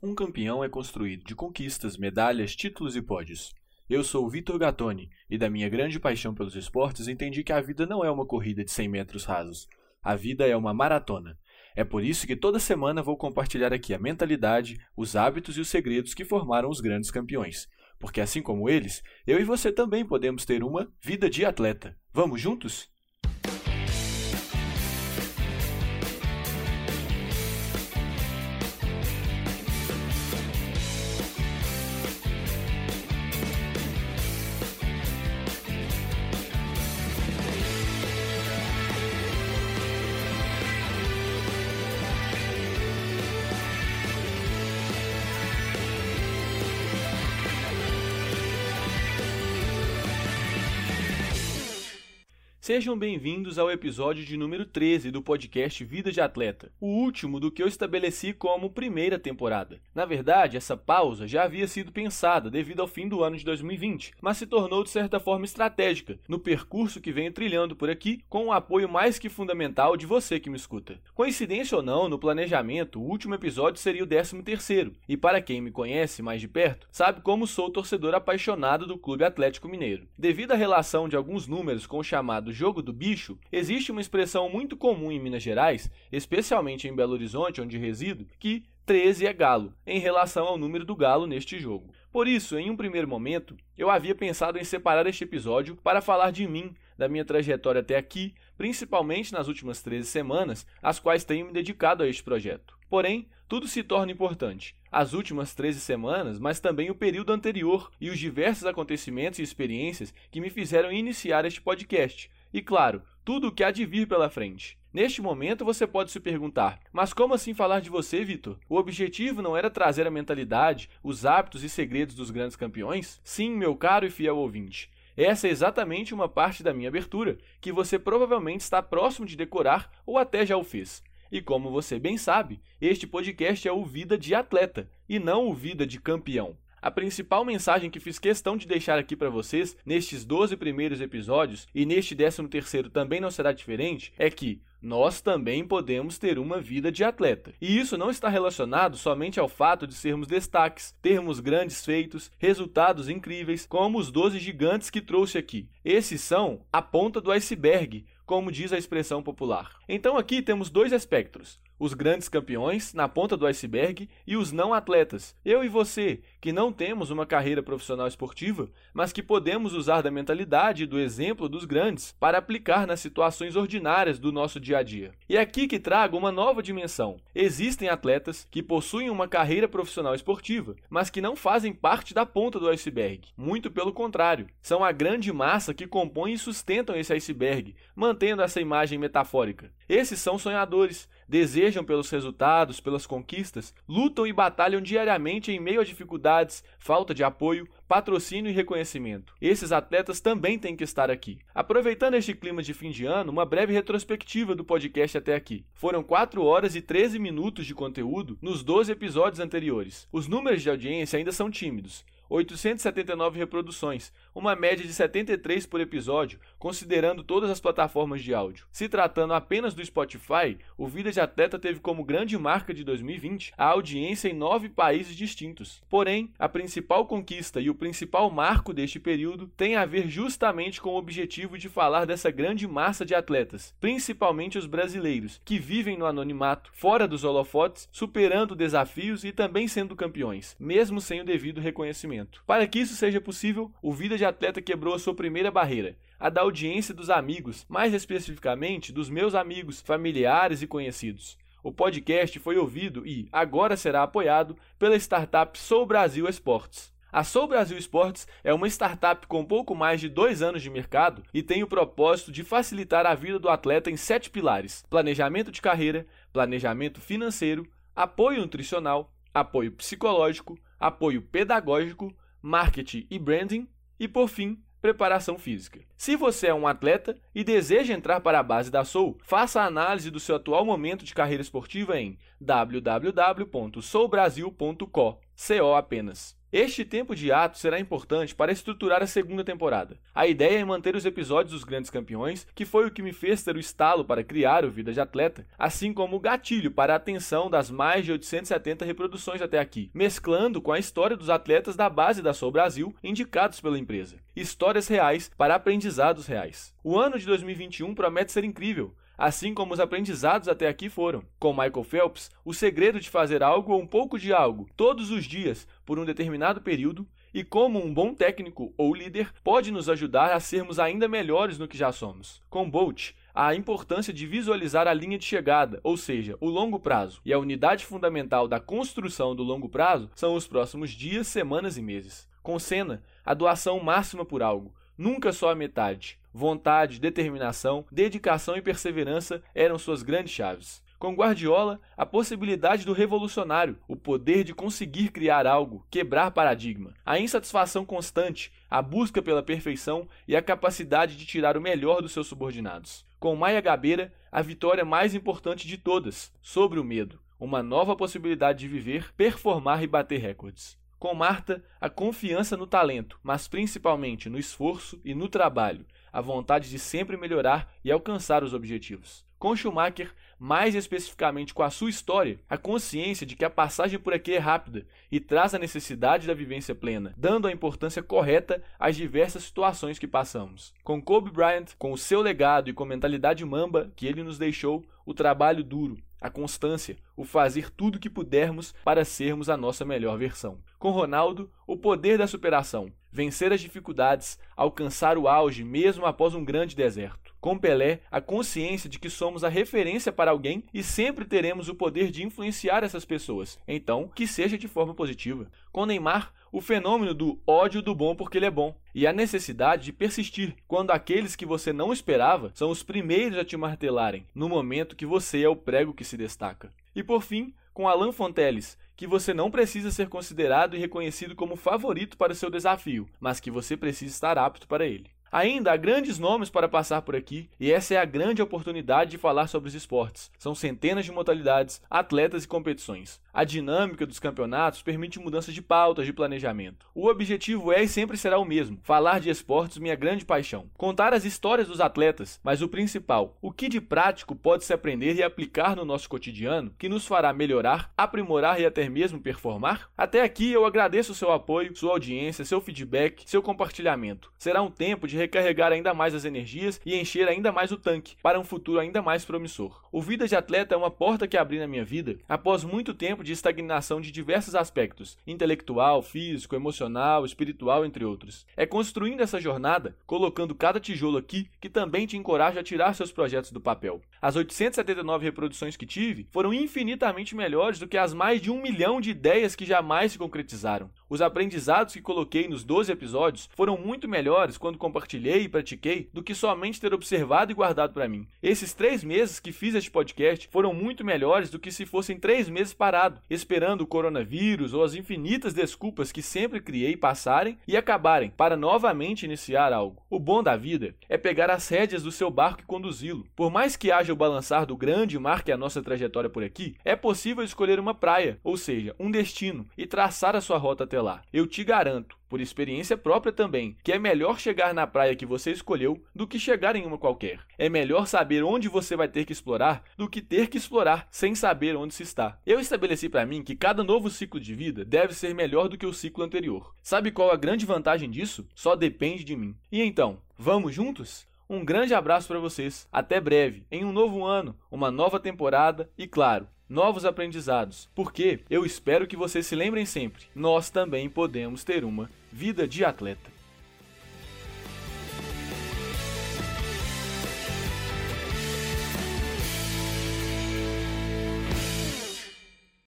Um campeão é construído de conquistas, medalhas, títulos e pódios. Eu sou o Vitor Gattoni e da minha grande paixão pelos esportes entendi que a vida não é uma corrida de 100 metros rasos. A vida é uma maratona. É por isso que toda semana vou compartilhar aqui a mentalidade, os hábitos e os segredos que formaram os grandes campeões. Porque assim como eles, eu e você também podemos ter uma vida de atleta. Vamos juntos? Sejam bem-vindos ao episódio de número 13 do podcast Vida de Atleta, o último do que eu estabeleci como primeira temporada. Na verdade, essa pausa já havia sido pensada devido ao fim do ano de 2020, mas se tornou de certa forma estratégica no percurso que venho trilhando por aqui com o apoio mais que fundamental de você que me escuta. Coincidência ou não, no planejamento, o último episódio seria o 13 terceiro, e para quem me conhece mais de perto, sabe como sou torcedor apaixonado do Clube Atlético Mineiro. Devido à relação de alguns números com o chamado jogo do bicho, existe uma expressão muito comum em Minas Gerais, especialmente em Belo Horizonte, onde resido, que 13 é galo, em relação ao número do galo neste jogo. Por isso, em um primeiro momento, eu havia pensado em separar este episódio para falar de mim, da minha trajetória até aqui, principalmente nas últimas 13 semanas, às quais tenho me dedicado a este projeto. Porém, tudo se torna importante. As últimas 13 semanas, mas também o período anterior e os diversos acontecimentos e experiências que me fizeram iniciar este podcast, e, claro, tudo o que há de vir pela frente. Neste momento você pode se perguntar: mas como assim falar de você, Vitor? O objetivo não era trazer a mentalidade, os hábitos e segredos dos grandes campeões? Sim, meu caro e fiel ouvinte. Essa é exatamente uma parte da minha abertura, que você provavelmente está próximo de decorar ou até já o fez. E como você bem sabe, este podcast é o Vida de Atleta e não o Vida de Campeão. A principal mensagem que fiz questão de deixar aqui para vocês nestes 12 primeiros episódios e neste 13 terceiro também não será diferente é que nós também podemos ter uma vida de atleta. E isso não está relacionado somente ao fato de sermos destaques, termos grandes feitos, resultados incríveis, como os 12 gigantes que trouxe aqui. Esses são a ponta do iceberg, como diz a expressão popular. Então aqui temos dois espectros: os grandes campeões na ponta do iceberg e os não atletas. Eu e você, que não temos uma carreira profissional esportiva, mas que podemos usar da mentalidade e do exemplo dos grandes para aplicar nas situações ordinárias do nosso dia a dia. E é aqui que trago uma nova dimensão. Existem atletas que possuem uma carreira profissional esportiva, mas que não fazem parte da ponta do iceberg. Muito pelo contrário, são a grande massa que compõe e sustentam esse iceberg, mantendo essa imagem metafórica. Esses são sonhadores, desejam pelos resultados, pelas conquistas, lutam e batalham diariamente em meio a dificuldades, falta de apoio, patrocínio e reconhecimento. Esses atletas também têm que estar aqui. Aproveitando este clima de fim de ano, uma breve retrospectiva do podcast até aqui. Foram 4 horas e 13 minutos de conteúdo nos 12 episódios anteriores. Os números de audiência ainda são tímidos. 879 reproduções, uma média de 73 por episódio, considerando todas as plataformas de áudio. Se tratando apenas do Spotify, o Vida de Atleta teve como grande marca de 2020 a audiência em nove países distintos. Porém, a principal conquista e o principal marco deste período tem a ver justamente com o objetivo de falar dessa grande massa de atletas, principalmente os brasileiros, que vivem no anonimato, fora dos holofotes, superando desafios e também sendo campeões, mesmo sem o devido reconhecimento. Para que isso seja possível, o Vida de Atleta quebrou a sua primeira barreira, a da audiência dos amigos, mais especificamente dos meus amigos, familiares e conhecidos. O podcast foi ouvido e agora será apoiado pela startup Sou Brasil Esportes. A Sou Brasil Esportes é uma startup com pouco mais de dois anos de mercado e tem o propósito de facilitar a vida do atleta em sete pilares: planejamento de carreira, planejamento financeiro, apoio nutricional, apoio psicológico, apoio pedagógico, marketing e branding e, por fim, preparação física. Se você é um atleta e deseja entrar para a base da Soul, faça a análise do seu atual momento de carreira esportiva em www.soubrasil.co, CO apenas. Este tempo de ato será importante para estruturar a segunda temporada. A ideia é manter os episódios dos grandes campeões, que foi o que me fez ter o estalo para criar o Vida de Atleta, assim como o gatilho para a atenção das mais de 870 reproduções até aqui, mesclando com a história dos atletas da base da Soul Brasil indicados pela empresa. Histórias reais para aprendizados reais. O ano de 2021 promete ser incrível assim como os aprendizados até aqui foram. Com Michael Phelps, o segredo de fazer algo ou um pouco de algo todos os dias por um determinado período e como um bom técnico ou líder pode nos ajudar a sermos ainda melhores no que já somos. Com Bolt, a importância de visualizar a linha de chegada, ou seja, o longo prazo, e a unidade fundamental da construção do longo prazo são os próximos dias, semanas e meses. Com Senna, a doação máxima por algo, nunca só a metade. Vontade, determinação, dedicação e perseverança eram suas grandes chaves. Com Guardiola, a possibilidade do revolucionário, o poder de conseguir criar algo, quebrar paradigma, a insatisfação constante, a busca pela perfeição e a capacidade de tirar o melhor dos seus subordinados. Com Maia Gabeira, a vitória mais importante de todas, sobre o medo, uma nova possibilidade de viver, performar e bater recordes. Com Marta, a confiança no talento, mas principalmente no esforço e no trabalho, a vontade de sempre melhorar e alcançar os objetivos. Com Schumacher, mais especificamente com a sua história, a consciência de que a passagem por aqui é rápida e traz a necessidade da vivência plena, dando a importância correta às diversas situações que passamos. Com Kobe Bryant, com o seu legado e com a mentalidade mamba que ele nos deixou, o trabalho duro, a constância, o fazer tudo o que pudermos para sermos a nossa melhor versão. Com Ronaldo, o poder da superação, vencer as dificuldades, alcançar o auge mesmo após um grande deserto. Com Pelé, a consciência de que somos a referência para alguém e sempre teremos o poder de influenciar essas pessoas, então que seja de forma positiva. Com Neymar, o fenômeno do ódio do bom porque ele é bom e a necessidade de persistir quando aqueles que você não esperava são os primeiros a te martelarem no momento que você é o prego que se destaca. E por fim, com Alan Fonteles, que você não precisa ser considerado e reconhecido como favorito para o seu desafio, mas que você precisa estar apto para ele. Ainda há grandes nomes para passar por aqui e essa é a grande oportunidade de falar sobre os esportes. São centenas de modalidades, atletas e competições. A dinâmica dos campeonatos permite mudanças de pautas de planejamento. O objetivo é e sempre será o mesmo: falar de esportes, minha grande paixão. Contar as histórias dos atletas, mas o principal, o que de prático pode se aprender e aplicar no nosso cotidiano que nos fará melhorar, aprimorar e até mesmo performar? Até aqui eu agradeço o seu apoio, sua audiência, seu feedback, seu compartilhamento. Será um tempo de recarregar ainda mais as energias e encher ainda mais o tanque para um futuro ainda mais promissor. O Vida de Atleta é uma porta que abri na minha vida após muito tempo de estagnação de diversos aspectos, intelectual, físico, emocional, espiritual, entre outros. É construindo essa jornada, colocando cada tijolo aqui, que também te encoraja a tirar seus projetos do papel. As 879 reproduções que tive foram infinitamente melhores do que as mais de um milhão de ideias que jamais se concretizaram. Os aprendizados que coloquei nos 12 episódios foram muito melhores quando compartilhei e pratiquei do que somente ter observado e guardado para mim. Esses três meses que fiz este podcast foram muito melhores do que se fossem três meses parado, esperando o coronavírus ou as infinitas desculpas que sempre criei passarem e acabarem para novamente iniciar algo. O bom da vida é pegar as rédeas do seu barco e conduzi-lo. Por mais que haja o balançar do grande mar que é a nossa trajetória por aqui, é possível escolher uma praia, ou seja, um destino, e traçar a sua rota até lá. Eu te garanto, por experiência própria também, que é melhor chegar na praia que você escolheu do que chegar em uma qualquer. É melhor saber onde você vai ter que explorar do que ter que explorar sem saber onde se está. Eu estabeleci para mim que cada novo ciclo de vida deve ser melhor do que o ciclo anterior. Sabe qual a grande vantagem disso? Só depende de mim. E então, vamos juntos? Um grande abraço para vocês. Até breve, em um novo ano, uma nova temporada e, claro, novos aprendizados. Porque eu espero que vocês se lembrem sempre: nós também podemos ter uma vida de atleta.